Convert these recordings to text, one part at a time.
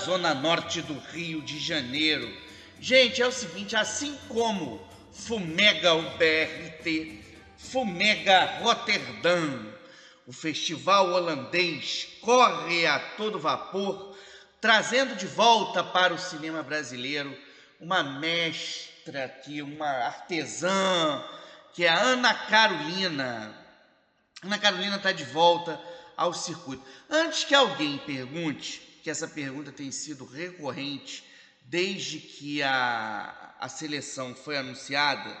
zona norte do Rio de Janeiro. Gente, é o seguinte, assim como fumega o BRT, fumega Roterdã, o festival holandês corre a todo vapor, trazendo de volta para o cinema brasileiro uma mestra aqui, uma artesã, que é a Ana Carolina. Ana Carolina está de volta ao circuito. Antes que alguém pergunte, que essa pergunta tem sido recorrente desde que a, a seleção foi anunciada,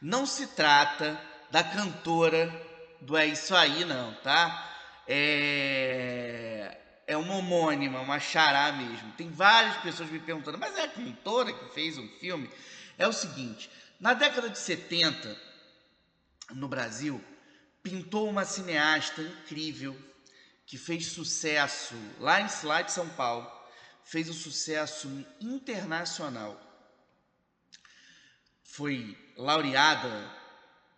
não se trata da cantora do É Isso Aí, não, tá? É, é uma homônima, uma chará mesmo. Tem várias pessoas me perguntando, mas é a cantora que fez um filme? É o seguinte, na década de 70, no Brasil, pintou uma cineasta incrível que fez sucesso lá em lá de São Paulo, fez um sucesso internacional. Foi laureada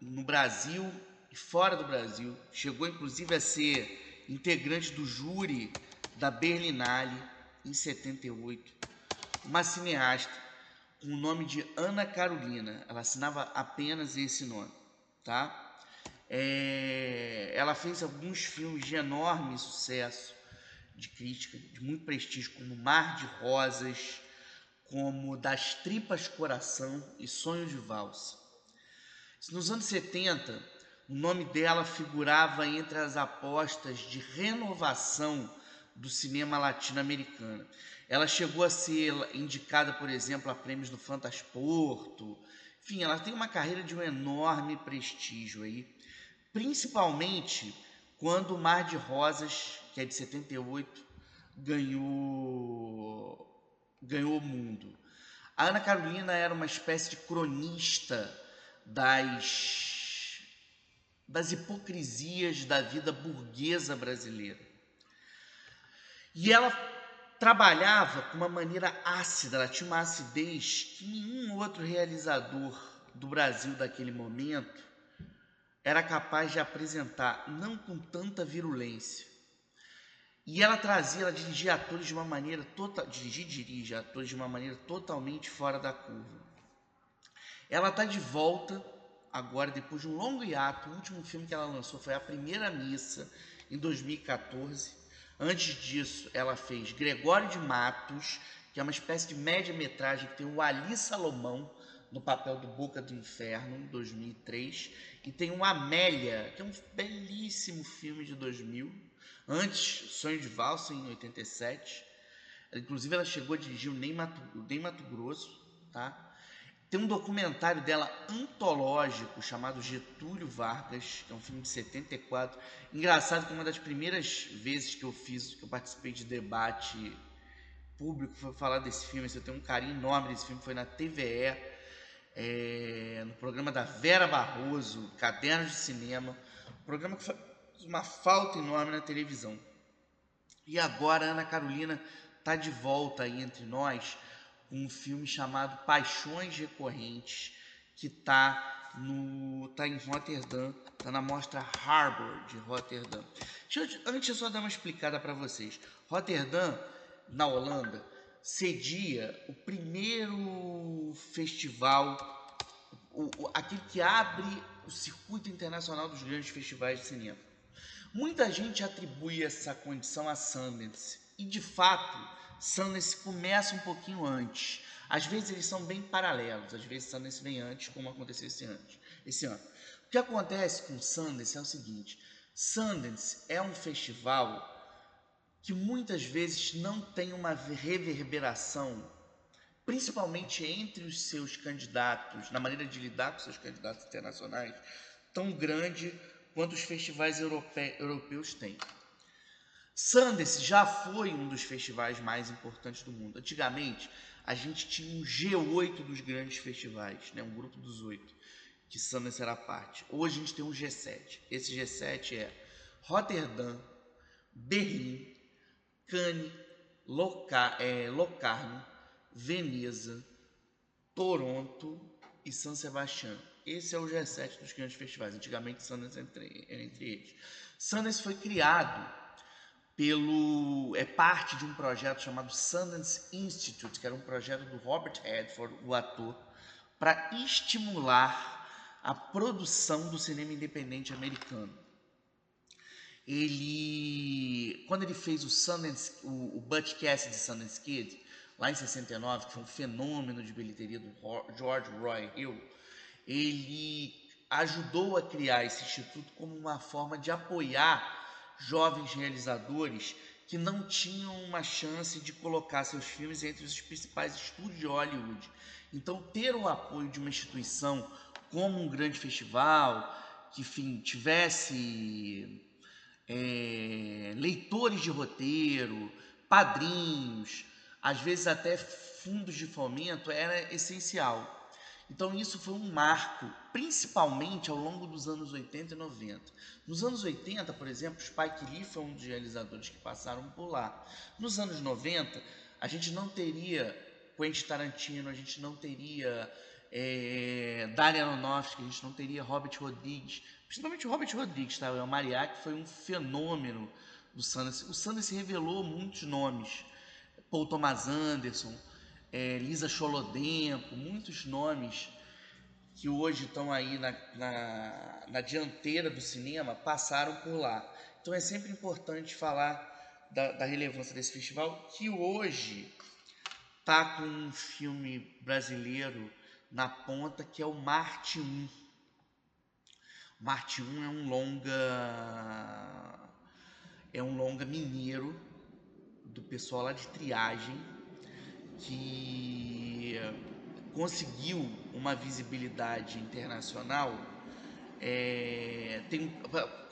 no Brasil e fora do Brasil. Chegou inclusive a ser integrante do júri da Berlinale em 78. Uma cineasta com o nome de Ana Carolina. Ela assinava apenas esse nome, tá? É, ela fez alguns filmes de enorme sucesso, de crítica, de muito prestígio, como Mar de Rosas, como Das Tripas Coração e Sonhos de Valsa. Nos anos 70, o nome dela figurava entre as apostas de renovação do cinema latino-americano. Ela chegou a ser indicada, por exemplo, a prêmios do Fantasporto. Enfim, ela tem uma carreira de um enorme prestígio aí, principalmente quando o Mar de Rosas, que é de 78, ganhou ganhou o mundo. A Ana Carolina era uma espécie de cronista das das hipocrisias da vida burguesa brasileira. E ela trabalhava com uma maneira ácida, ela tinha uma acidez que nenhum outro realizador do Brasil daquele momento era capaz de apresentar, não com tanta virulência. E ela trazia, ela dirigia atores de uma maneira total, dirigir dirige atores de uma maneira totalmente fora da curva. Ela está de volta agora depois de um longo hiato. O último filme que ela lançou foi A Primeira Missa em 2014 Antes disso, ela fez Gregório de Matos, que é uma espécie de média-metragem que tem o Ali Salomão no papel do Boca do Inferno, em 2003, e tem o Amélia, que é um belíssimo filme de 2000. Antes, Sonho de Valsa, em 87. Inclusive, ela chegou a dirigir o Nem Mato, Nem Mato Grosso, tá? Tem um documentário dela antológico chamado Getúlio Vargas, que é um filme de 74. Engraçado que uma das primeiras vezes que eu fiz, que eu participei de debate público, foi falar desse filme. Assim, eu tenho um carinho enorme desse filme, foi na TVE, é, no programa da Vera Barroso, Cadernos de Cinema. Um programa que faz uma falta enorme na televisão. E agora a Ana Carolina está de volta aí entre nós um filme chamado Paixões Recorrentes, que está no tá em Rotterdam, está na mostra Harbor de Rotterdam. Deixa eu, antes eu só dar uma explicada para vocês. Rotterdam, na Holanda, cedia o primeiro festival, o, o, aquele que abre o circuito internacional dos grandes festivais de cinema. Muita gente atribui essa condição a Sundance, e de fato Sundance começa um pouquinho antes. Às vezes eles são bem paralelos, às vezes Sundance vem antes, como aconteceu esse, antes, esse ano. O que acontece com Sundance é o seguinte: Sundance é um festival que muitas vezes não tem uma reverberação, principalmente entre os seus candidatos, na maneira de lidar com seus candidatos internacionais, tão grande quanto os festivais europeus têm. Sundance já foi um dos festivais mais importantes do mundo. Antigamente, a gente tinha um G8 dos grandes festivais, né? um grupo dos oito, que Sundance era parte. Hoje a gente tem um G7. Esse G7 é Rotterdam, Berlim, Cannes, Loca é, Locarno, Veneza, Toronto e San Sebastián. Esse é o G7 dos grandes festivais. Antigamente, Sundance entre, era entre eles. Sundance foi criado pelo é parte de um projeto chamado Sundance Institute, que era um projeto do Robert Redford, o ator, para estimular a produção do cinema independente americano. Ele, quando ele fez o Sundance, o, o Butch Cassidy Sundance Kid, lá em 69, que foi um fenômeno de bilheteria do George Roy Hill, ele ajudou a criar esse instituto como uma forma de apoiar jovens realizadores que não tinham uma chance de colocar seus filmes entre os principais estúdios de Hollywood. Então, ter o apoio de uma instituição como um grande festival, que enfim, tivesse é, leitores de roteiro, padrinhos, às vezes até fundos de fomento, era essencial. Então isso foi um marco, principalmente ao longo dos anos 80 e 90. Nos anos 80, por exemplo, Spike Lee foi um dos realizadores que passaram por lá. Nos anos 90, a gente não teria Quentin Tarantino, a gente não teria é, Darren Aronofsky, a gente não teria Robert Rodrigues, principalmente o Robert Rodrigues, tá? o Mariachi foi um fenômeno do Sundance. O Sundance revelou muitos nomes, Paul Thomas Anderson, é, Lisa Cholodenko, muitos nomes que hoje estão aí na, na, na, dianteira do cinema passaram por lá. Então é sempre importante falar da, da relevância desse festival, que hoje está com um filme brasileiro na ponta que é o Marte 1. Marte 1 é um longa é um longa mineiro do pessoal lá de triagem que conseguiu uma visibilidade internacional, é, tem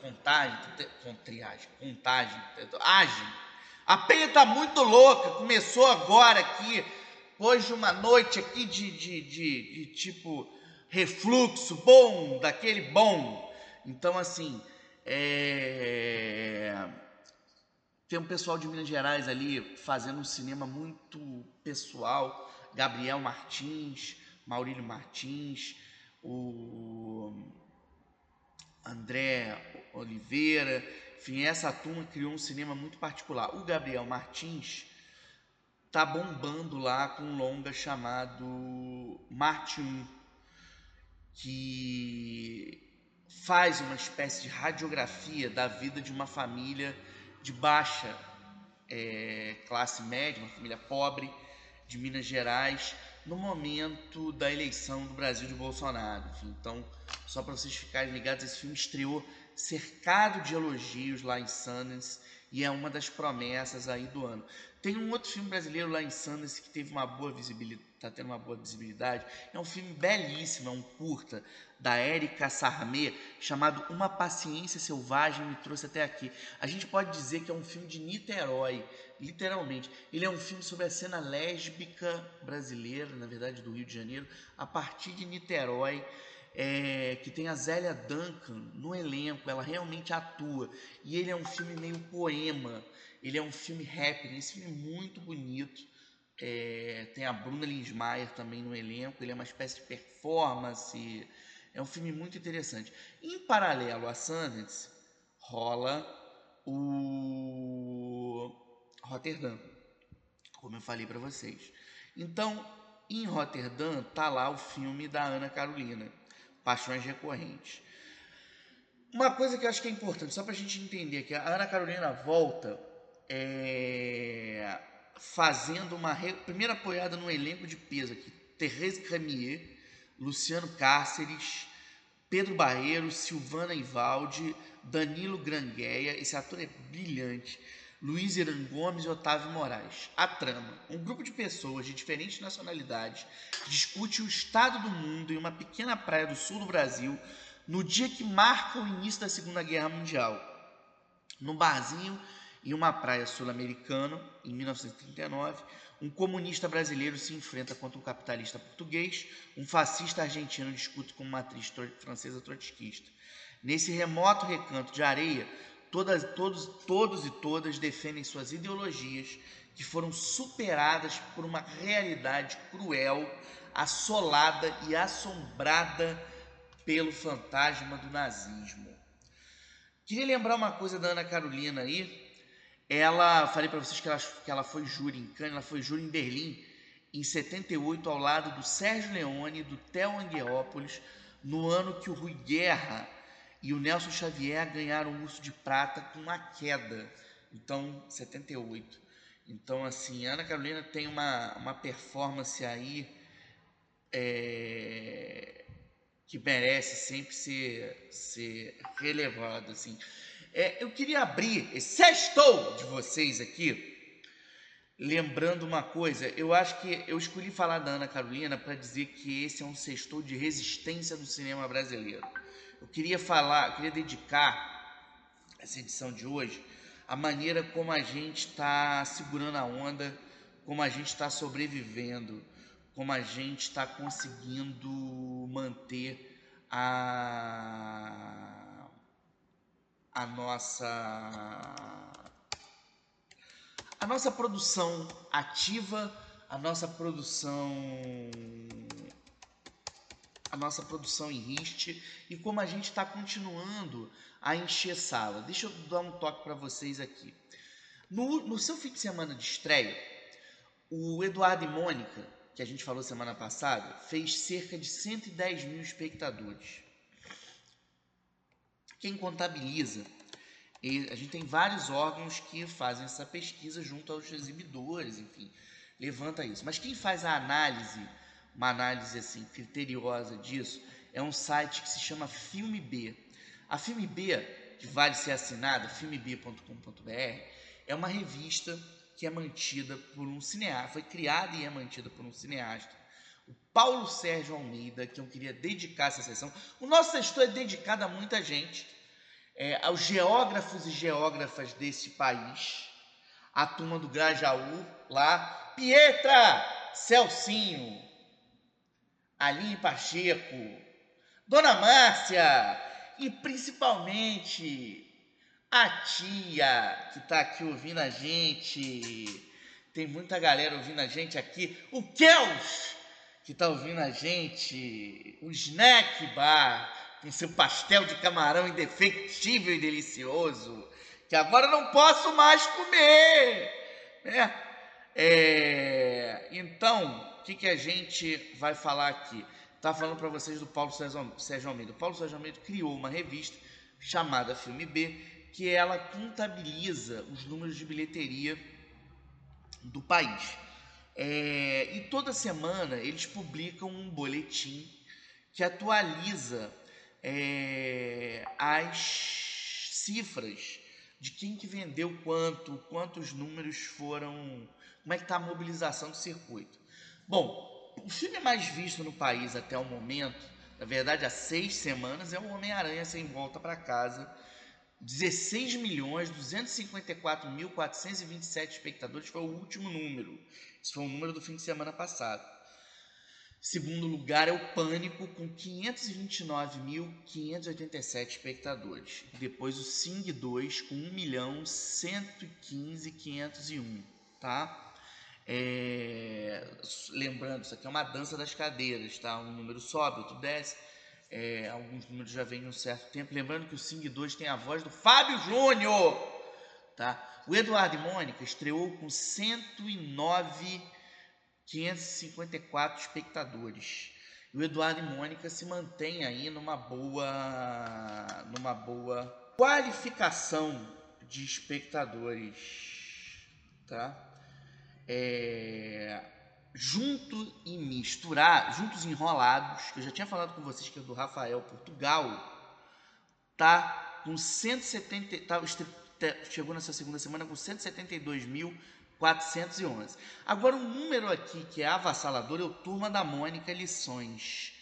contagem, com triagem, contagem, agem. A penha tá muito louca, começou agora aqui, hoje uma noite aqui de, de, de, de tipo refluxo bom, daquele bom. Então, assim, é tem um pessoal de Minas Gerais ali fazendo um cinema muito pessoal. Gabriel Martins, Maurílio Martins, o André Oliveira. Enfim, essa turma criou um cinema muito particular. O Gabriel Martins tá bombando lá com um longa chamado Marte 1, que faz uma espécie de radiografia da vida de uma família de baixa é, classe média, uma família pobre de Minas Gerais, no momento da eleição do Brasil de Bolsonaro. Então, só para vocês ficarem ligados, esse filme estreou cercado de elogios lá em Sundance e é uma das promessas aí do ano. Tem um outro filme brasileiro lá em Sundance que teve uma boa visibilidade, está tendo uma boa visibilidade. É um filme belíssimo, é um curta da Érica Sarmé, chamado Uma Paciência Selvagem me trouxe até aqui. A gente pode dizer que é um filme de Niterói, literalmente. Ele é um filme sobre a cena lésbica brasileira, na verdade do Rio de Janeiro, a partir de Niterói. É, que tem a Zélia Duncan no elenco, ela realmente atua. E ele é um filme meio poema, ele é um filme rap, esse filme é muito bonito. É, tem a Bruna Linsmeyer também no elenco, ele é uma espécie de performance é um filme muito interessante. Em paralelo a Sundance, rola o Rotterdam, como eu falei para vocês. Então, em Rotterdam tá lá o filme da Ana Carolina, Paixões Recorrentes. Uma coisa que eu acho que é importante, só para a gente entender, que a Ana Carolina volta é, fazendo uma re... primeira apoiada no elenco de peso aqui, Thérèse Cremier, Luciano Cáceres, Pedro Barreiro, Silvana Ivaldi, Danilo Grangueia, esse ator é brilhante, Luiz Iran Gomes e Otávio Moraes. A trama: um grupo de pessoas de diferentes nacionalidades discute o estado do mundo em uma pequena praia do sul do Brasil no dia que marca o início da Segunda Guerra Mundial. No barzinho em uma praia sul-americana, em 1939, um comunista brasileiro se enfrenta contra um capitalista português, um fascista argentino discute com uma atriz francesa trotskista. Nesse remoto recanto de areia, todas, todos, todos e todas defendem suas ideologias que foram superadas por uma realidade cruel, assolada e assombrada pelo fantasma do nazismo. Queria lembrar uma coisa da Ana Carolina aí. Ela, falei para vocês que ela, que ela foi júri em Cannes, ela foi júri em Berlim em 78 ao lado do Sérgio Leone, do Theo Anguiópolis, no ano que o Rui Guerra e o Nelson Xavier ganharam o Urso de Prata com uma queda. Então, 78. Então, assim, a Ana Carolina tem uma, uma performance aí é, que merece sempre ser, ser relevada, assim. É, eu queria abrir esse sextou de vocês aqui, lembrando uma coisa. Eu acho que eu escolhi falar da Ana Carolina para dizer que esse é um sextou de resistência do cinema brasileiro. Eu queria falar, queria dedicar essa edição de hoje a maneira como a gente está segurando a onda, como a gente está sobrevivendo, como a gente está conseguindo manter a, a nossa a nossa produção ativa, a nossa produção a nossa produção em RIST e como a gente está continuando a encher sala. Deixa eu dar um toque para vocês aqui. No, no seu fim de semana de estreia, o Eduardo e Mônica, que a gente falou semana passada, fez cerca de 110 mil espectadores. Quem contabiliza, a gente tem vários órgãos que fazem essa pesquisa junto aos exibidores, enfim, levanta isso. Mas quem faz a análise, uma análise assim criteriosa disso, é um site que se chama Filme B. A Filme B, que vale ser assinada, filmeb.com.br, é uma revista que é mantida por um cineasta, foi criada e é mantida por um cineasta, o Paulo Sérgio Almeida, que eu queria dedicar essa sessão. O nosso sexto é dedicado a muita gente, é, aos geógrafos e geógrafas desse país, a turma do Grajaú lá, Pietra, Celcinho, Aline Pacheco, Dona Márcia, e principalmente a tia que está aqui ouvindo a gente. Tem muita galera ouvindo a gente aqui. O Kels, que está ouvindo a gente. O Snack Bar, com seu pastel de camarão indefectível e delicioso. Que agora não posso mais comer. Né? É, então, o que, que a gente vai falar aqui? Tá falando para vocês do Paulo Sérgio Almeida. O Paulo Sérgio Almeida criou uma revista chamada Filme B, que ela contabiliza os números de bilheteria do país. É, e toda semana eles publicam um boletim que atualiza é, as cifras de quem que vendeu quanto, quantos números foram, como é que está a mobilização do circuito. Bom, o filme mais visto no país até o momento, na verdade há seis semanas, é o Homem-Aranha Sem Volta para Casa. 16 milhões 254 mil 427 espectadores foi o último número. Esse foi o número do fim de semana passado. Segundo lugar é o Pânico com 529.587 espectadores. Depois o Sing 2 com 1 milhão 115.501, tá? É, lembrando, isso aqui é uma dança das cadeiras, tá? Um número sobe, outro desce. É, alguns números já vêm um certo tempo. Lembrando que o Sing 2 tem a voz do Fábio Júnior. Tá? O Eduardo e Mônica estreou com 109,554 espectadores. E o Eduardo e Mônica se mantém aí numa boa, numa boa qualificação de espectadores. Tá? é, junto e misturar, juntos enrolados, que eu já tinha falado com vocês que é do Rafael Portugal, tá com 170, tá, chegou nessa segunda semana com 172.411. Agora um número aqui que é avassalador é o Turma da Mônica Lições.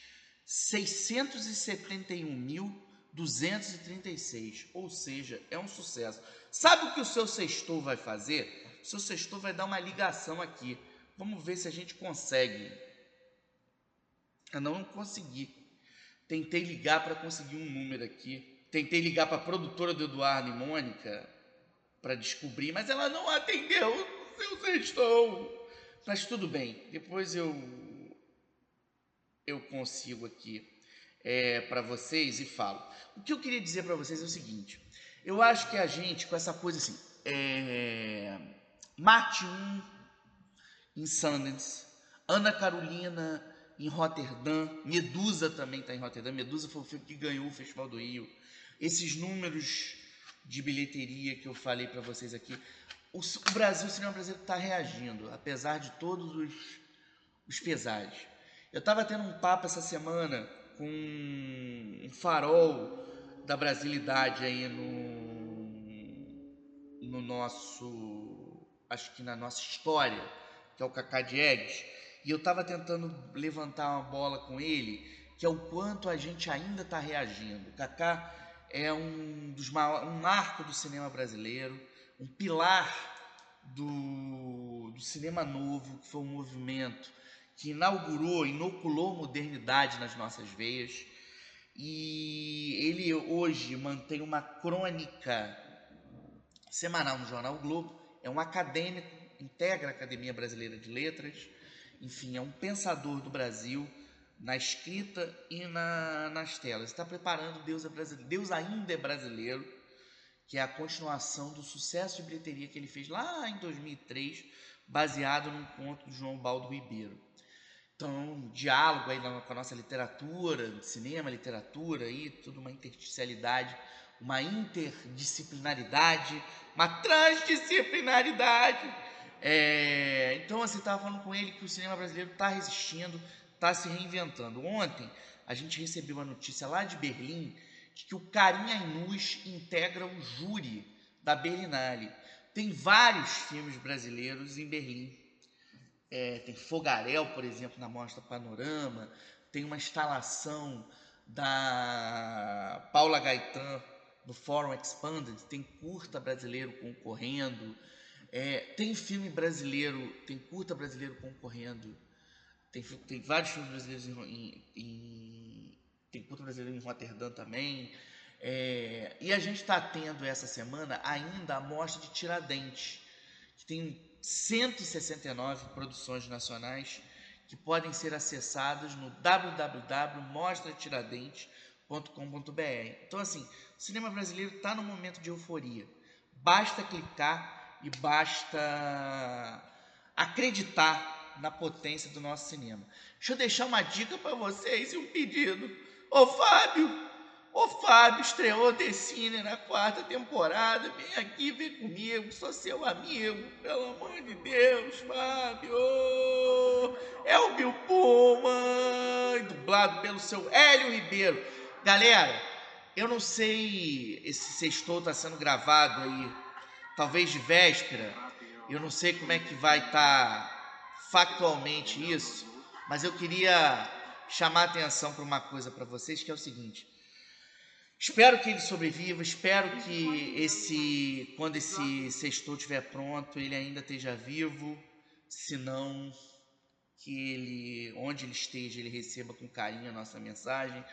671.236, ou seja, é um sucesso. Sabe o que o seu sextor vai fazer? O seu sextor vai dar uma ligação aqui. Vamos ver se a gente consegue. Eu não consegui. Tentei ligar para conseguir um número aqui. Tentei ligar para a produtora do Eduardo e Mônica para descobrir, mas ela não atendeu o seu sextor. Mas tudo bem, depois eu eu consigo aqui é, para vocês e falo. O que eu queria dizer para vocês é o seguinte: eu acho que a gente, com essa coisa assim, é, Mate 1 em Sundance, Ana Carolina em Rotterdam, Medusa também está em Rotterdam. Medusa foi o filme que ganhou o Festival do Rio. Esses números de bilheteria que eu falei para vocês aqui, o, Brasil, o cinema brasileiro está reagindo, apesar de todos os, os pesares. Eu estava tendo um papo essa semana com um farol da brasilidade aí no, no nosso, acho que na nossa história, que é o Cacá Diegues, e eu estava tentando levantar uma bola com ele, que é o quanto a gente ainda está reagindo. O Cacá é um dos um marco do cinema brasileiro, um pilar do, do cinema novo, que foi um movimento que inaugurou, inoculou modernidade nas nossas veias. E ele hoje mantém uma crônica semanal no Jornal Globo, é um acadêmico, integra a Academia Brasileira de Letras, enfim, é um pensador do Brasil na escrita e na, nas telas. Está preparando Deus, é brasileiro, Deus ainda é brasileiro, que é a continuação do sucesso de bilheteria que ele fez lá em 2003, baseado num conto de João Baldo Ribeiro. Então, um diálogo aí com a nossa literatura, cinema, literatura, aí, tudo uma intersticialidade, uma interdisciplinaridade, uma transdisciplinaridade. É, então, assim, estava falando com ele que o cinema brasileiro está resistindo, está se reinventando. Ontem, a gente recebeu uma notícia lá de Berlim de que o Carinha Inus integra o júri da Berlinale. Tem vários filmes brasileiros em Berlim é, tem Fogarel, por exemplo, na Mostra Panorama, tem uma instalação da Paula Gaetan no Fórum Expanded, tem curta brasileiro concorrendo, é, tem filme brasileiro, tem curta brasileiro concorrendo, tem, tem vários filmes brasileiros em, em, tem curta brasileiro em Rotterdam também, é, e a gente está tendo essa semana ainda a mostra de Tiradentes, que tem 169 produções nacionais que podem ser acessadas no www.mostratiradentes.com.br. Então, assim, o cinema brasileiro está num momento de euforia. Basta clicar e basta acreditar na potência do nosso cinema. Deixa eu deixar uma dica para vocês e um pedido. Ô Fábio, Ô Fábio estreou The Cine na quarta temporada. Vem aqui, vem comigo, sou seu amigo. Pelo amor de Deus, Fábio. É o Bill Pullman, dublado pelo seu Hélio Ribeiro. Galera, eu não sei esse sextou está sendo gravado aí, talvez de véspera. Eu não sei como é que vai estar tá factualmente isso, mas eu queria chamar atenção para uma coisa para vocês que é o seguinte Espero que ele sobreviva, espero que esse, quando esse sexto estiver pronto, ele ainda esteja vivo, se não que ele, onde ele esteja, ele receba com carinho a nossa mensagem.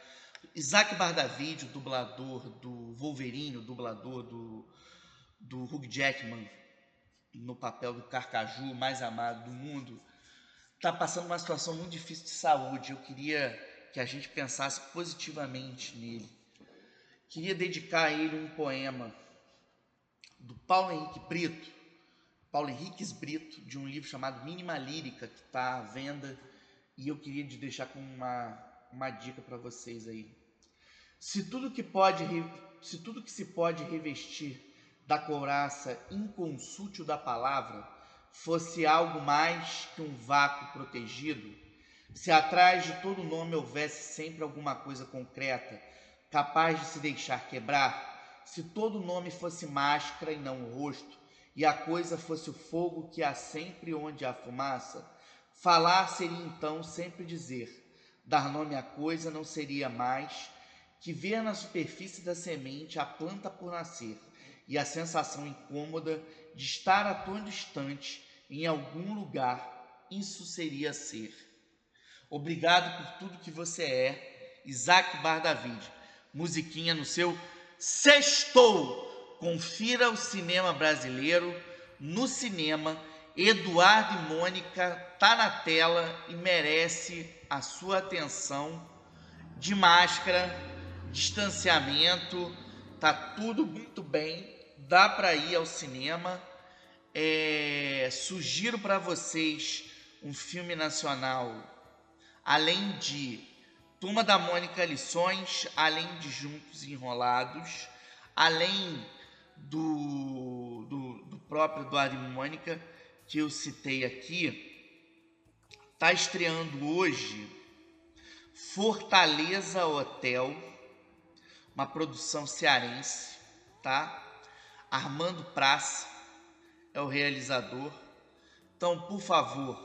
Isaac Bardavid, dublador do Wolverine, dublador do, do Hugh Jackman, no papel do Carcaju, mais amado do mundo, está passando uma situação muito difícil de saúde. Eu queria que a gente pensasse positivamente nele queria dedicar a ele um poema do Paulo Henrique Brito, Paulo Henriques Brito, de um livro chamado Mínima Lírica, que está à venda, e eu queria te deixar com uma, uma dica para vocês aí. Se tudo que pode, se tudo que se pode revestir da couraça inconsútil da palavra fosse algo mais que um vácuo protegido, se atrás de todo nome houvesse sempre alguma coisa concreta, capaz de se deixar quebrar, se todo nome fosse máscara e não o rosto, e a coisa fosse o fogo que há sempre onde há fumaça, falar seria então sempre dizer, dar nome à coisa não seria mais que ver na superfície da semente a planta por nascer e a sensação incômoda de estar a tão distante em algum lugar, isso seria ser. Obrigado por tudo que você é, Isaac Bar David musiquinha no seu Sextou. Confira o cinema brasileiro no cinema. Eduardo e Mônica tá na tela e merece a sua atenção de máscara, distanciamento, tá tudo muito bem, dá para ir ao cinema. É, sugiro para vocês um filme nacional, além de Turma da Mônica Lições, além de Juntos Enrolados, além do, do, do próprio Eduardo e Mônica, que eu citei aqui, está estreando hoje Fortaleza Hotel, uma produção cearense, tá? Armando Praça é o realizador. Então, por favor,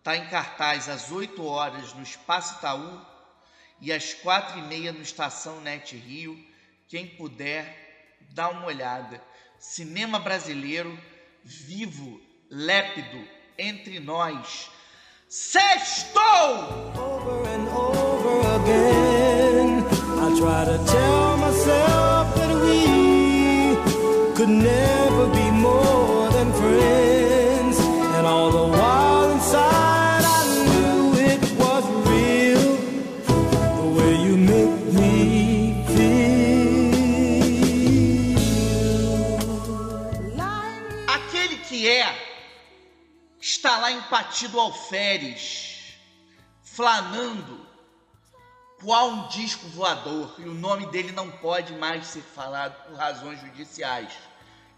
tá em cartaz às 8 horas no Espaço Itaú e às quatro e meia no Estação Net Rio. Quem puder, dá uma olhada. Cinema brasileiro, vivo, lépido, entre nós. Sextou! Over and over again, I try to tell myself that we could never be more than friends, and all the while inside I knew it was real, the way you make me feel. Aquele que é está lá empatido alferes, flanando qual um disco voador, e o nome dele não pode mais ser falado por razões judiciais.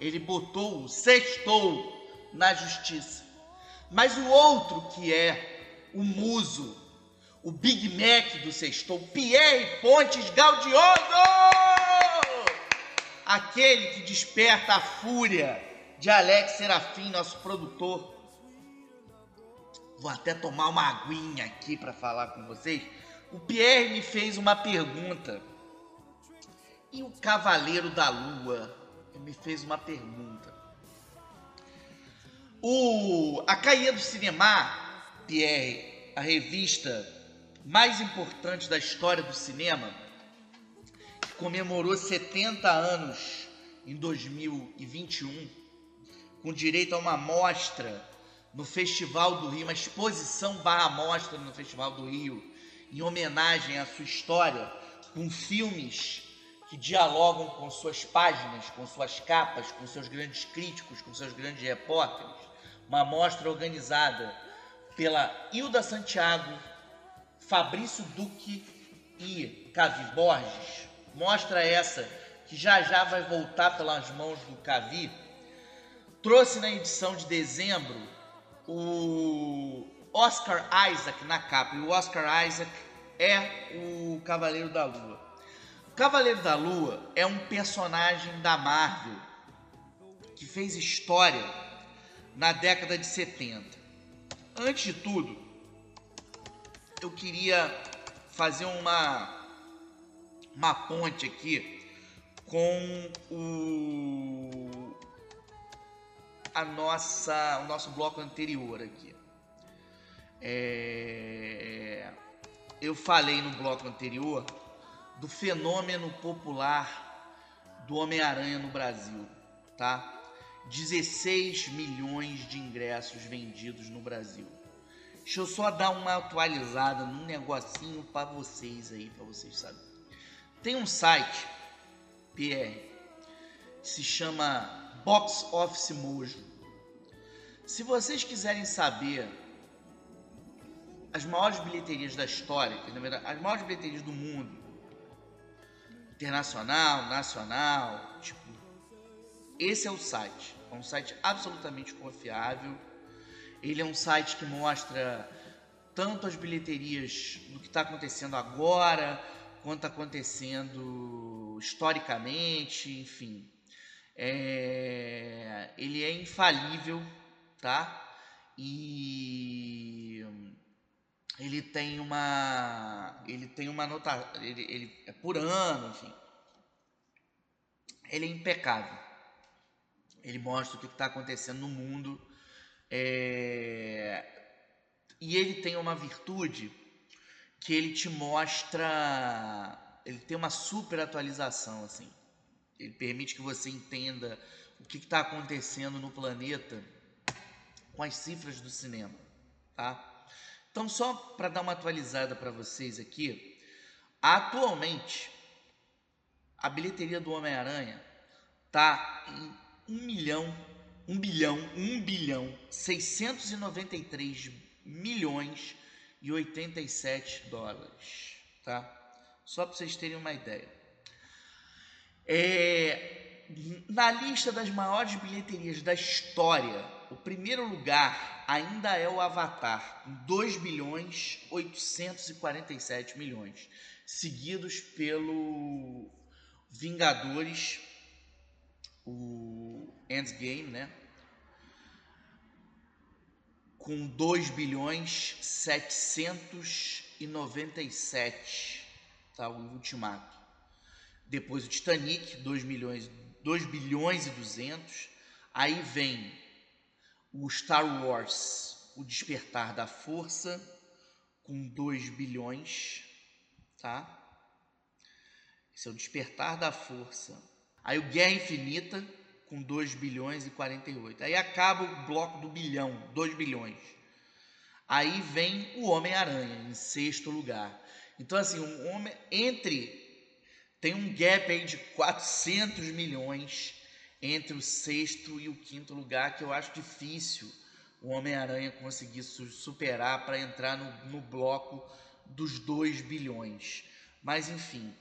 Ele botou o sextou na justiça. Mas o outro que é o muso, o Big Mac do sextou, Pierre Pontes Gaudioso! Aquele que desperta a fúria de Alex Serafim, nosso produtor, Vou até tomar uma aguinha aqui para falar com vocês. O Pierre me fez uma pergunta. E o Cavaleiro da Lua me fez uma pergunta. O a Caia do Cinema, Pierre, a revista mais importante da história do cinema, comemorou 70 anos em 2021, com direito a uma mostra no Festival do Rio, uma exposição barra mostra no Festival do Rio, em homenagem à sua história, com filmes que dialogam com suas páginas, com suas capas, com seus grandes críticos, com seus grandes repórteres. Uma mostra organizada pela Hilda Santiago, Fabrício Duque e Cavi Borges. Mostra essa que já já vai voltar pelas mãos do Cavi. Trouxe na edição de dezembro o Oscar Isaac na capa. E o Oscar Isaac é o Cavaleiro da Lua. Cavaleiro da Lua é um personagem da Marvel que fez história na década de 70. Antes de tudo, eu queria fazer uma uma ponte aqui com o a nossa, o nosso bloco anterior aqui. É, eu falei no bloco anterior do fenômeno popular do Homem-Aranha no Brasil, tá? 16 milhões de ingressos vendidos no Brasil. Deixa eu só dar uma atualizada num negocinho para vocês aí, para vocês saberem. Tem um site, que se chama Box Office Mojo. Se vocês quiserem saber as maiores bilheterias da história, as maiores bilheterias do mundo, internacional, nacional, tipo, esse é o site. É um site absolutamente confiável. Ele é um site que mostra tanto as bilheterias do que está acontecendo agora, quanto acontecendo historicamente, enfim é, ele é infalível, tá? E ele tem uma ele tem uma nota ele, ele é por ano, enfim. Ele é impecável. Ele mostra o que está acontecendo no mundo. É, e ele tem uma virtude que ele te mostra. Ele tem uma super atualização, assim. Ele permite que você entenda o que está acontecendo no planeta com as cifras do cinema, tá? Então, só para dar uma atualizada para vocês aqui, atualmente a bilheteria do Homem-Aranha tá em 1 milhão, 1 bilhão, 1 bilhão, 693 milhões e 87 dólares, tá? Só para vocês terem uma ideia. É, na lista das maiores bilheterias da história, o primeiro lugar ainda é o Avatar, com 2 bilhões 847 milhões, seguidos pelo Vingadores, o Endgame, né? Com 2 bilhões 797, tá? O Ultimato. Depois o Titanic, 2 milhões, 2 bilhões e 200. Aí vem o Star Wars, o Despertar da Força, com 2 bilhões, tá? Esse é o Despertar da Força. Aí o Guerra Infinita, com 2 bilhões e 48. Aí acaba o bloco do bilhão, 2 bilhões. Aí vem o Homem-Aranha, em sexto lugar. Então, assim, um homem entre. Tem um gap aí de 400 milhões entre o sexto e o quinto lugar, que eu acho difícil o Homem-Aranha conseguir superar para entrar no, no bloco dos 2 bilhões. Mas, enfim,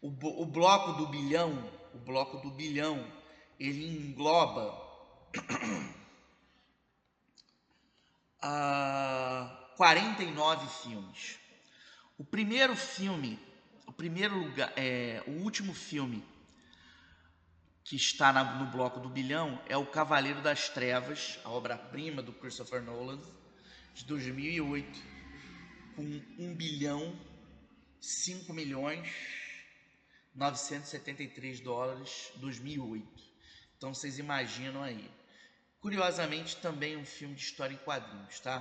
o, o bloco do bilhão, o bloco do bilhão, ele engloba uh, 49 filmes. O primeiro filme, o primeiro lugar, é, o último filme que está na, no bloco do bilhão é o Cavaleiro das Trevas, a obra-prima do Christopher Nolan, de 2008, com 1 bilhão 5 milhões 973 dólares 2008. Então vocês imaginam aí. Curiosamente, também um filme de história em quadrinhos, tá?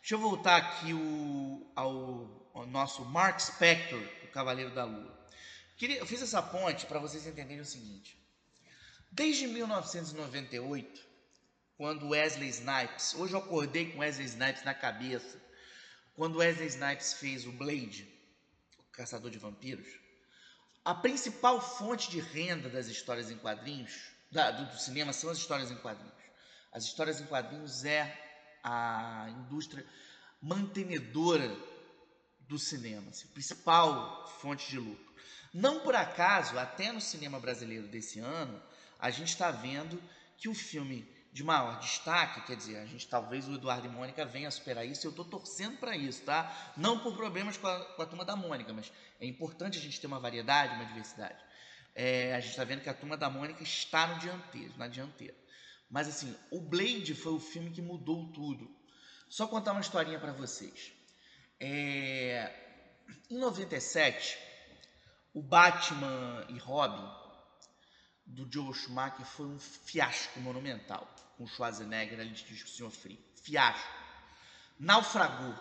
Deixa eu voltar aqui o, ao, ao nosso Mark Spector, o Cavaleiro da Lua. Queria, eu fiz essa ponte para vocês entenderem o seguinte. Desde 1998, quando Wesley Snipes, hoje eu acordei com Wesley Snipes na cabeça, quando Wesley Snipes fez o Blade, o Caçador de Vampiros, a principal fonte de renda das histórias em quadrinhos, da, do, do, cinema, são as histórias em quadrinhos. As histórias em quadrinhos é a indústria mantenedora do cinema, assim, principal fonte de lucro. Não por acaso, até no cinema brasileiro desse ano, a gente está vendo que o filme de maior destaque, quer dizer, a gente talvez o Eduardo e Mônica venha a superar isso, eu estou torcendo para isso, tá? Não por problemas com a, com a, turma da Mônica, mas é importante a gente ter uma variedade, uma diversidade. É, a gente está vendo que a turma da Mônica está no dianteiro, na dianteira. Mas assim, o Blade foi o filme que mudou tudo. Só contar uma historinha para vocês. É, em 97, o Batman e Robin do Joe Schumacher foi um fiasco monumental, com Schwarzenegger ali de o Senhor Frio. Fiasco. Naufragou.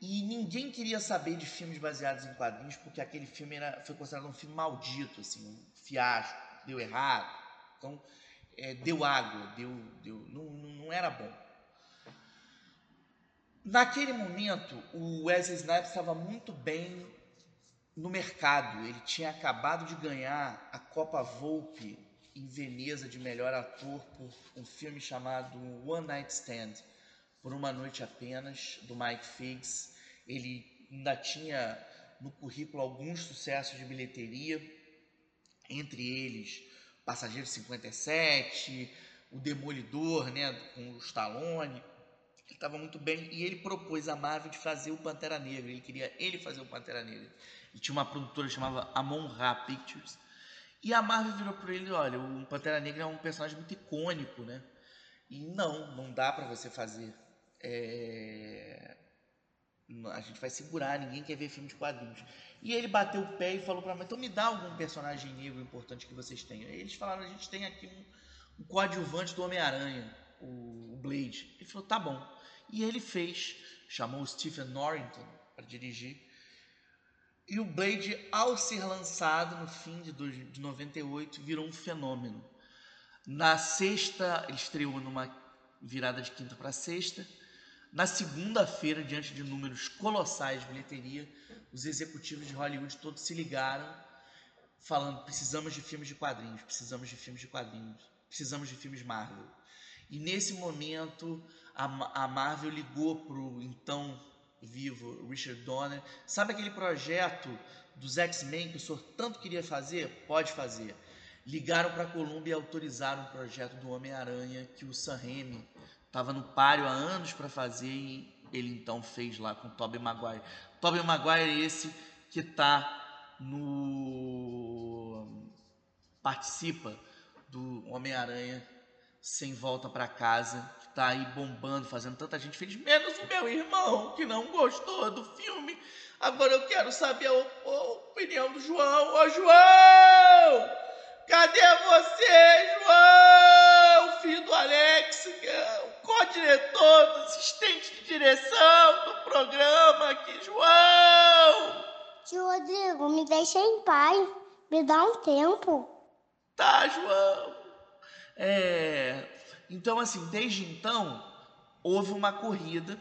E ninguém queria saber de filmes baseados em quadrinhos, porque aquele filme era, foi considerado um filme maldito, assim, um fiasco, deu errado. Então, é, deu água, deu, deu, não, não era bom. Naquele momento, o Wesley Snipes estava muito bem no mercado. Ele tinha acabado de ganhar a Copa Volpe em Veneza de melhor ator por um filme chamado One Night Stand, por uma noite apenas, do Mike Figs. Ele ainda tinha no currículo alguns sucessos de bilheteria, entre eles Passageiro 57, O Demolidor, né, com o Stallone. Ele estava muito bem e ele propôs a Marvel de fazer o Pantera Negra. Ele queria ele fazer o Pantera Negra. E tinha uma produtora que chamava Amon Ra Pictures. E a Marvel virou para ele, olha, o Pantera Negra é um personagem muito icônico, né? E não, não dá para você fazer. É... A gente vai segurar, ninguém quer ver filme de quadrinhos. E ele bateu o pé e falou para mim, então me dá algum personagem negro importante que vocês tenham. E eles falaram, a gente tem aqui um, um coadjuvante do Homem-Aranha, o, o Blade. Ele falou, tá bom. E ele fez, chamou o Stephen Norrington para dirigir. E o Blade, ao ser lançado no fim de, de 98, virou um fenômeno. Na sexta, ele estreou numa virada de quinta para sexta. Na segunda-feira, diante de números colossais de bilheteria, os executivos de Hollywood todos se ligaram, falando: precisamos de filmes de quadrinhos, precisamos de filmes de quadrinhos, precisamos de filmes Marvel. E nesse momento, a, Marvel ligou para o então vivo Richard Donner. Sabe aquele projeto dos X-Men que o senhor tanto queria fazer? Pode fazer. Ligaram para a Columbia e autorizaram o projeto do Homem-Aranha que o Sam Raimi estava no páreo há anos para fazer e ele então fez lá com Tobey Maguire. Tobey Maguire é esse que está no participa do Homem-Aranha sem volta para casa, tá aí bombando, fazendo tanta gente feliz, menos o meu irmão, que não gostou do filme. Agora eu quero saber a, opinião do João. Ô João! Cadê você, João? Filho do Alex, é o co-diretor, do assistente de direção do programa aqui, João! Tio Rodrigo, me deixa em paz. Me dá um tempo. Tá, João. É, então, assim, desde então, houve uma corrida.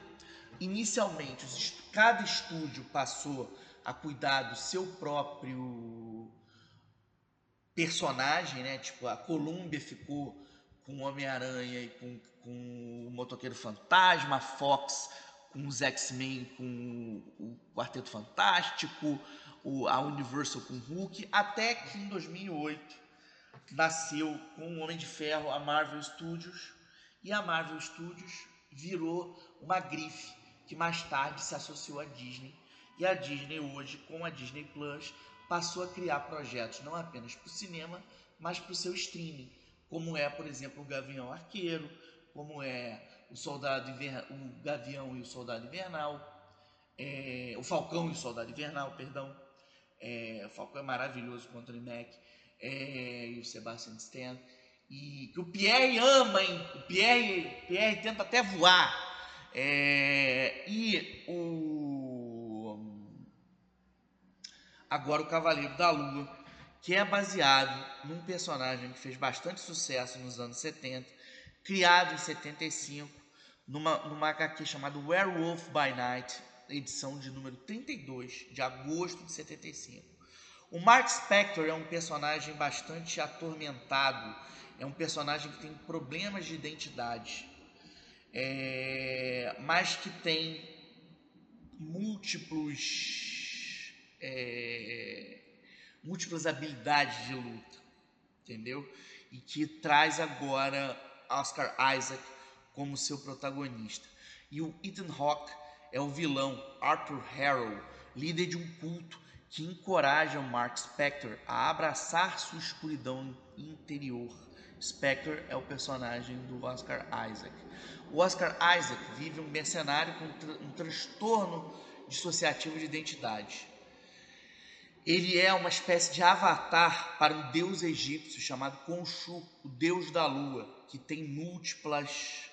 Inicialmente, cada estúdio passou a cuidar do seu próprio personagem, né? Tipo, a Columbia ficou com o Homem-Aranha e com, com o Motoqueiro Fantasma, a Fox com os X-Men, com o Quarteto Fantástico, a Universal com o Hulk, até que em 2008 nasceu com o Homem de Ferro a Marvel Studios e a Marvel Studios virou uma grife que mais tarde se associou à Disney e a Disney hoje com a Disney Plus passou a criar projetos não apenas para o cinema mas para o seu streaming como é por exemplo o Gavião Arqueiro como é o Soldado Inver... o Gavião e o Soldado Invernal é... o Falcão e o Soldado Invernal perdão é... o Falcão é maravilhoso com o Mack é, e o Sebastian Stan. E que o Pierre ama, hein? O Pierre, Pierre tenta até voar. É, e o. Agora o Cavaleiro da Lua, que é baseado num personagem que fez bastante sucesso nos anos 70, criado em 75, numa, numa HQ chamada Werewolf by Night, edição de número 32, de agosto de 75. O Mark Spector é um personagem bastante atormentado, é um personagem que tem problemas de identidade, é, mas que tem múltiplos é, múltiplas habilidades de luta, entendeu? E que traz agora Oscar Isaac como seu protagonista. E o Ethan Hawke é o vilão Arthur Harrow, líder de um culto que encorajam Mark Spector a abraçar sua escuridão interior. Spector é o personagem do Oscar Isaac. O Oscar Isaac vive um mercenário com um transtorno dissociativo de identidade. Ele é uma espécie de avatar para um deus egípcio chamado Khonshu, o deus da lua, que tem múltiplas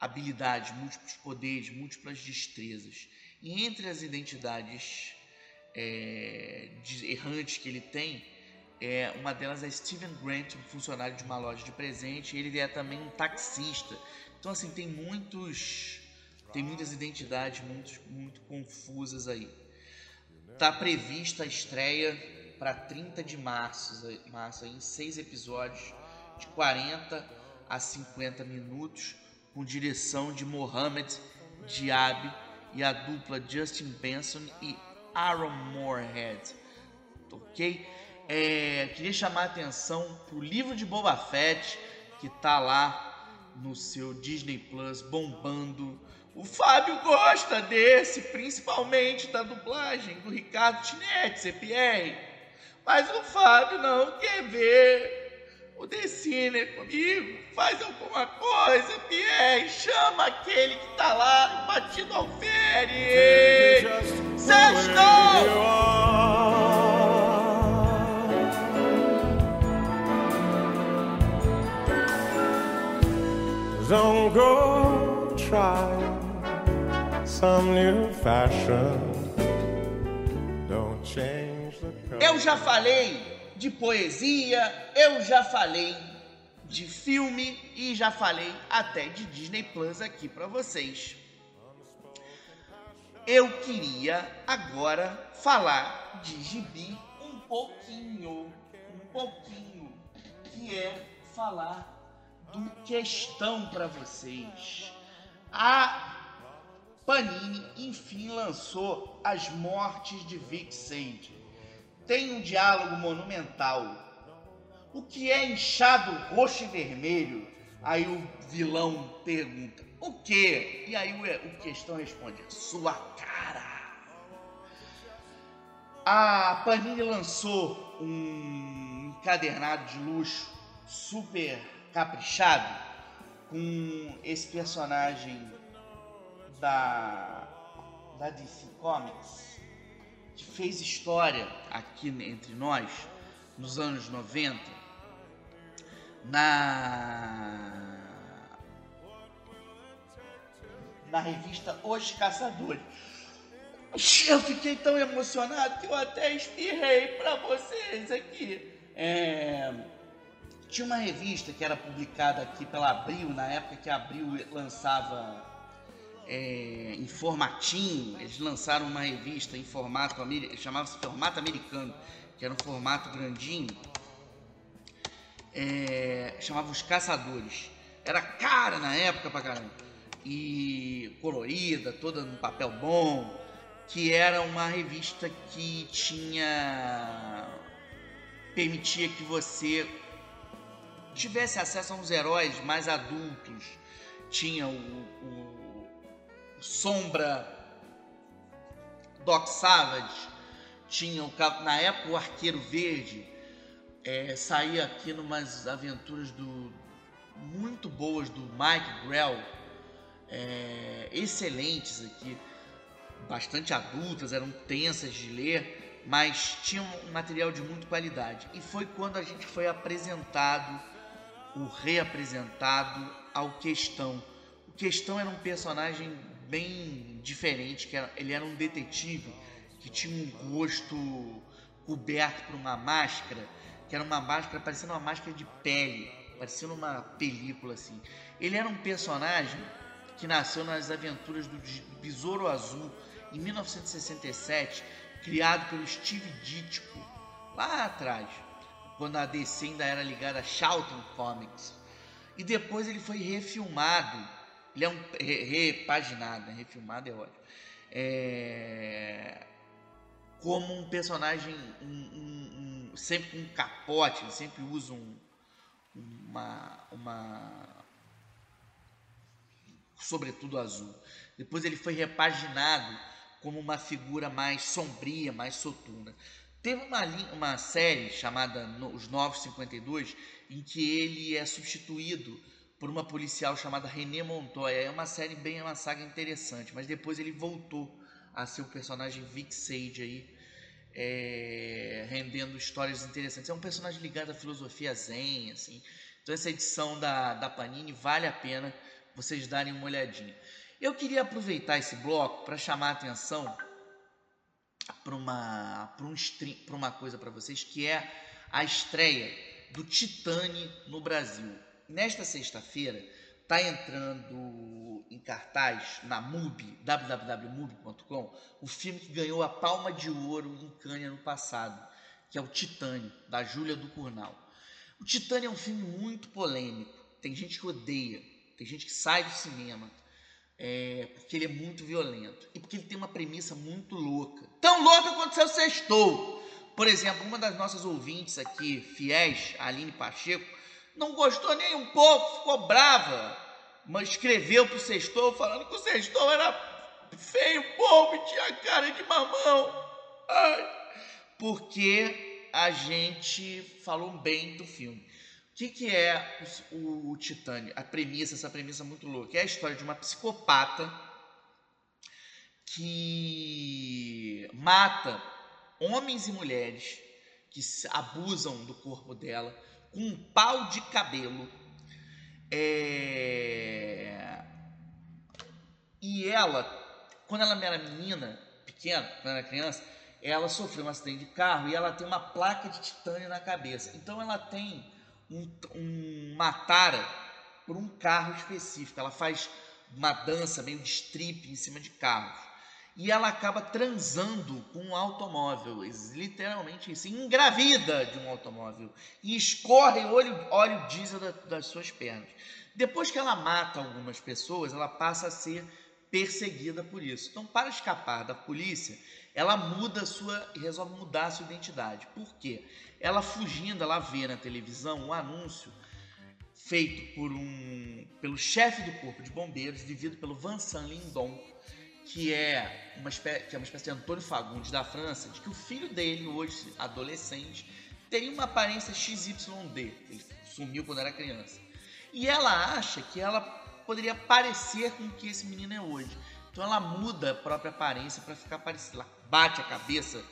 habilidades, múltiplos poderes, múltiplas destrezas. E entre as identidades é, de errantes que ele tem, é, uma delas é Steven Grant, um funcionário de uma loja de presente, ele é também um taxista. Então assim, tem muitos tem muitas identidades muito, muito confusas aí. Tá prevista a estreia para 30 de março, março em seis episódios de 40 a 50 minutos, com direção de Mohamed Diab e a dupla Justin Benson e Aaron Moorhead, ok? É, queria chamar a atenção para o livro de Boba Fett que tá lá no seu Disney Plus bombando. O Fábio gosta desse, principalmente da dublagem do Ricardo Tinetti, CPR. Mas o Fábio não quer ver o The Cine comigo. Faz alguma coisa, Pierre. Chama aquele que tá lá batido ao férias. Sexto! Don't go try some new fashion. Don't change the Eu já falei de poesia, eu já falei de filme e já falei até de Disney Plus aqui para vocês. eu queria agora falar de gibi um pouquinho, um pouquinho, que é falar do questão para vocês. A Panini enfim lançou As Mortes de Vic. Tem um diálogo monumental. O que é inchado roxo e vermelho? Aí o vilão pergunta: O que? E aí o, o questão responde: Sua cara. A Panini lançou um encadernado de luxo super caprichado com esse personagem da, da DC Comics que fez história aqui entre nós nos anos 90 na na revista Os Caçadores. Eu fiquei tão emocionado que eu até espirrei para vocês aqui. É... Tinha uma revista que era publicada aqui pela Abril, na época que a Abril lançava é, em formatinho, eles lançaram uma revista em formato, chamava-se formato americano, que era um formato grandinho, é, chamava Os Caçadores. Era cara na época pra caramba. E colorida, toda num papel bom, que era uma revista que tinha permitia que você tivesse acesso a uns heróis mais adultos. Tinha o, o Sombra, Doc Savage, tinha na época o Arqueiro Verde, é, saía aqui numas aventuras do muito boas do Mike Grell, é, excelentes aqui, bastante adultas, eram tensas de ler, mas tinham um material de muita qualidade. E foi quando a gente foi apresentado o reapresentado ao Questão. O Questão era um personagem bem diferente, que era, ele era um detetive que tinha um rosto coberto por uma máscara, que era uma máscara parecendo uma máscara de pele, parecendo uma película assim. Ele era um personagem que nasceu nas aventuras do Besouro Azul em 1967, criado pelo Steve Ditko lá atrás quando a DC ainda era ligada a Charlton Comics. E depois ele foi refilmado, ele é um repaginado, né? refilmado é ótimo, é, como um personagem um, um, um, sempre com um capote, ele sempre usa um, uma, uma sobretudo azul. Depois ele foi repaginado como uma figura mais sombria, mais soturna. Teve uma, uma série chamada Os 952, em que ele é substituído por uma policial chamada René Montoya. É uma série bem, é uma saga interessante, mas depois ele voltou a ser o personagem Vic Sage aí, é, rendendo histórias interessantes. É um personagem ligado à filosofia zen, assim. Então essa edição da, da Panini vale a pena vocês darem uma olhadinha. Eu queria aproveitar esse bloco para chamar a atenção para uma, um uma coisa para vocês que é a estreia do Titane no Brasil. Nesta sexta-feira está entrando em cartaz na MUBI, www.mubi.com, o filme que ganhou a Palma de Ouro em Cannes no passado, que é o Titane, da Júlia do Curnal. O Titane é um filme muito polêmico. Tem gente que odeia, tem gente que sai do cinema, é, porque ele é muito violento e porque ele tem uma premissa muito louca. Tão louca quanto seu sextou. Por exemplo, uma das nossas ouvintes aqui, fiéis, Aline Pacheco, não gostou nem um pouco, ficou brava, mas escreveu pro sextou falando que o sextou era feio, bobo tinha cara de mamão. Ai, porque a gente falou bem do filme. O que, que é o, o Titânio? A premissa, essa premissa muito louca. É a história de uma psicopata que mata homens e mulheres que abusam do corpo dela com um pau de cabelo. É... E ela, quando ela era menina, pequena, quando era criança, ela sofreu um acidente de carro e ela tem uma placa de titânio na cabeça. Então ela tem um, um, uma tara por um carro específico. Ela faz uma dança meio de strip em cima de carros. E ela acaba transando com um automóvel, literalmente isso, engravida de um automóvel e escorre óleo, óleo diesel da, das suas pernas. Depois que ela mata algumas pessoas, ela passa a ser perseguida por isso. Então, para escapar da polícia, ela muda sua, resolve mudar sua identidade. Por quê? Ela fugindo, ela vê na televisão um anúncio feito por um pelo chefe do corpo de bombeiros, vivido pelo Vincent Lindon, que é uma espécie, que é uma espécie de Antônio Fagundes da França, de que o filho dele, hoje adolescente, teria uma aparência XYD. Ele sumiu quando era criança. E ela acha que ela poderia parecer com o que esse menino é hoje. Então ela muda a própria aparência para ficar parecida. Ela bate a cabeça,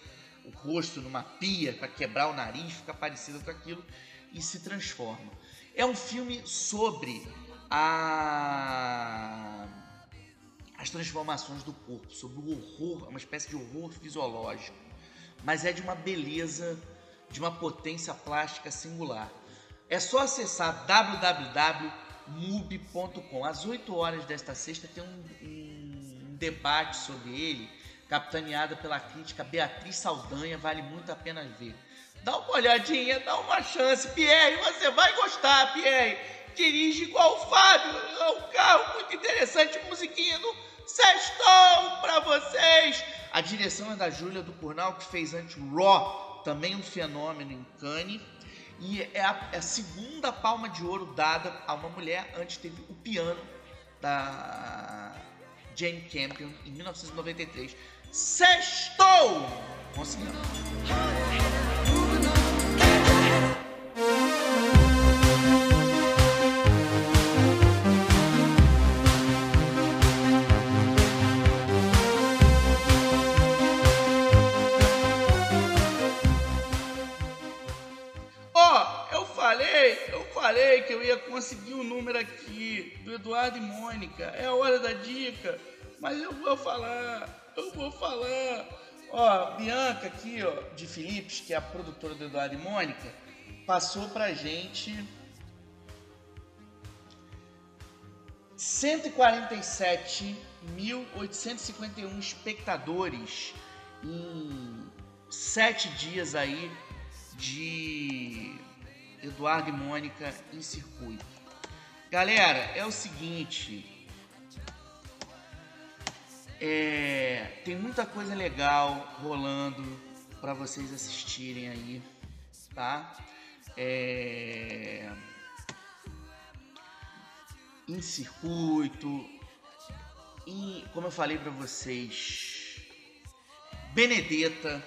o rosto numa pia para quebrar o nariz, fica parecida com aquilo e se transforma. É um filme sobre a... as transformações do corpo, sobre o horror, uma espécie de horror fisiológico, mas é de uma beleza, de uma potência plástica singular. É só acessar www.mub.com. Às 8 horas desta sexta tem um, um debate sobre ele, capitaneada pela crítica Beatriz Saldanha, vale muito a pena ver. Dá uma olhadinha, dá uma chance. Pierre, você vai gostar, Pierre. Dirige igual o Fábio. É um carro muito interessante, musiquinha do Sextou pra vocês. A direção é da Júlia do Curnal, que fez antes Raw, também um fenômeno em Cannes. E é a, é a, segunda palma de ouro dada a uma mulher. Antes teve o piano da Jane Campion em 1993. Sextou! Conseguimos. Conseguir o um número aqui do Eduardo e Mônica. É a hora da dica. Mas eu vou falar, eu vou falar. Ó, Bianca aqui, ó, de Philips, que é a produtora do Eduardo e Mônica, passou pra gente 147.851 espectadores em sete dias aí de Eduardo e Mônica em circuito. Galera, é o seguinte. É, tem muita coisa legal rolando para vocês assistirem aí, tá? É, em circuito, em, como eu falei para vocês, Benedetta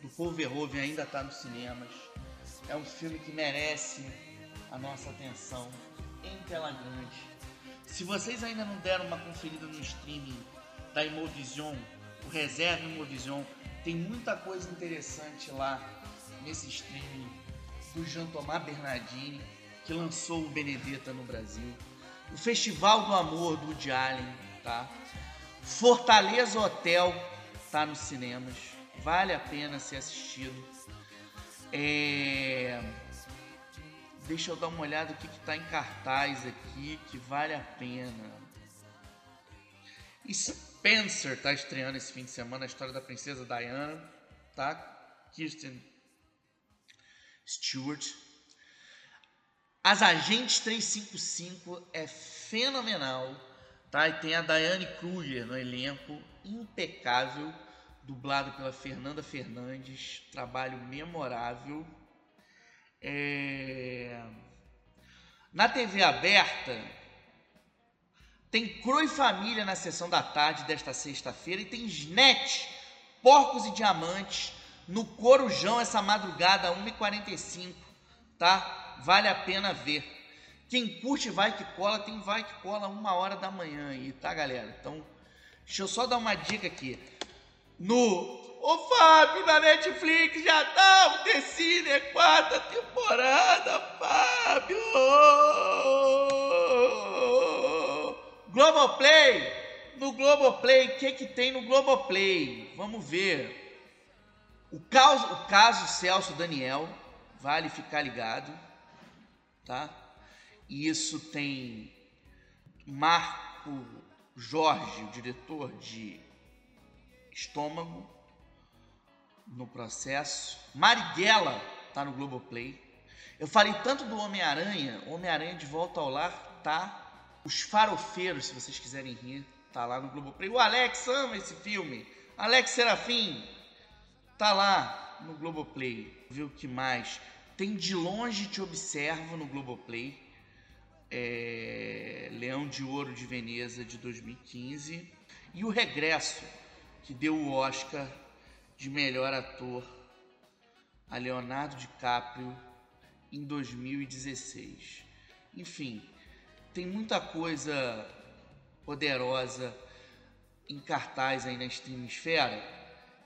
do Paul Verhoeven ainda está nos cinemas é um filme que merece a nossa atenção em tela grande. Se vocês ainda não deram uma conferida no streaming da Imovision, o Reserva Imovision, tem muita coisa interessante lá nesse streaming do Jean Thomas Bernardini, que lançou o Benedetta no Brasil. O Festival do Amor do Woody Allen, tá? Fortaleza Hotel tá nos cinemas. Vale a pena ser assistido. É... Deixa eu dar uma olhada o que está em cartaz aqui que vale a pena. Spencer está estreando esse fim de semana a história da princesa Diana, tá? Kirsten Stewart. As Agentes 355 é fenomenal, tá? E tem a Diane Kruger no elenco, impecável dublado pela Fernanda Fernandes, trabalho memorável. É... Na TV aberta, tem Crow e Família na sessão da tarde desta sexta-feira e tem Snatch, Porcos e Diamantes, no Corujão essa madrugada, 1h45, tá? Vale a pena ver. Quem curte Vai Que Cola, tem Vai Que Cola uma hora da manhã aí, tá, galera? Então, deixa eu só dar uma dica aqui no Ô Fábio, na Netflix já tá o The Cine, quarta temporada, Fábio! Globoplay! No Globoplay, o que que tem no Globoplay? Vamos ver. O caso, o caso Celso Daniel, vale ficar ligado, tá? Isso tem Marco Jorge, o diretor de estômago no processo. Marighella tá no Globoplay. Eu falei tanto do Homem-Aranha, Homem-Aranha de Volta ao Lar tá. Os Farofeiros, se vocês quiserem rir, tá lá no Globoplay. O Alex ama esse filme. Alex Serafim tá lá no Globoplay. Viu o que mais? Tem De Longe Te Observo no Globoplay. É... Leão de Ouro de Veneza de 2015. E O Regresso, que deu o Oscar de melhor ator a Leonardo DiCaprio em 2016. Enfim, tem muita coisa poderosa em cartaz aí na Streamsfera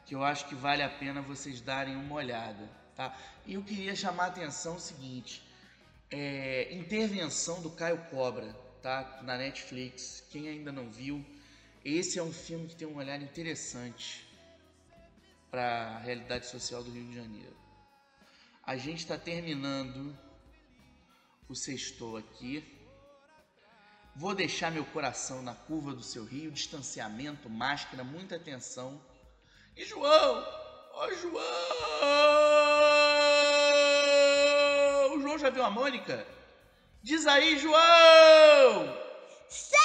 que eu acho que vale a pena vocês darem uma olhada, tá? E eu queria chamar a atenção o seguinte, é, intervenção do Caio Cobra, tá? Na Netflix. Quem ainda não viu, esse é um filme que tem um olhar interessante para a realidade social do Rio de Janeiro. A gente está terminando o sextou aqui. Vou deixar meu coração na curva do seu rio, distanciamento, máscara, muita atenção. E João, ó oh, João! O João já viu a Mônica? Diz aí, João! Sim!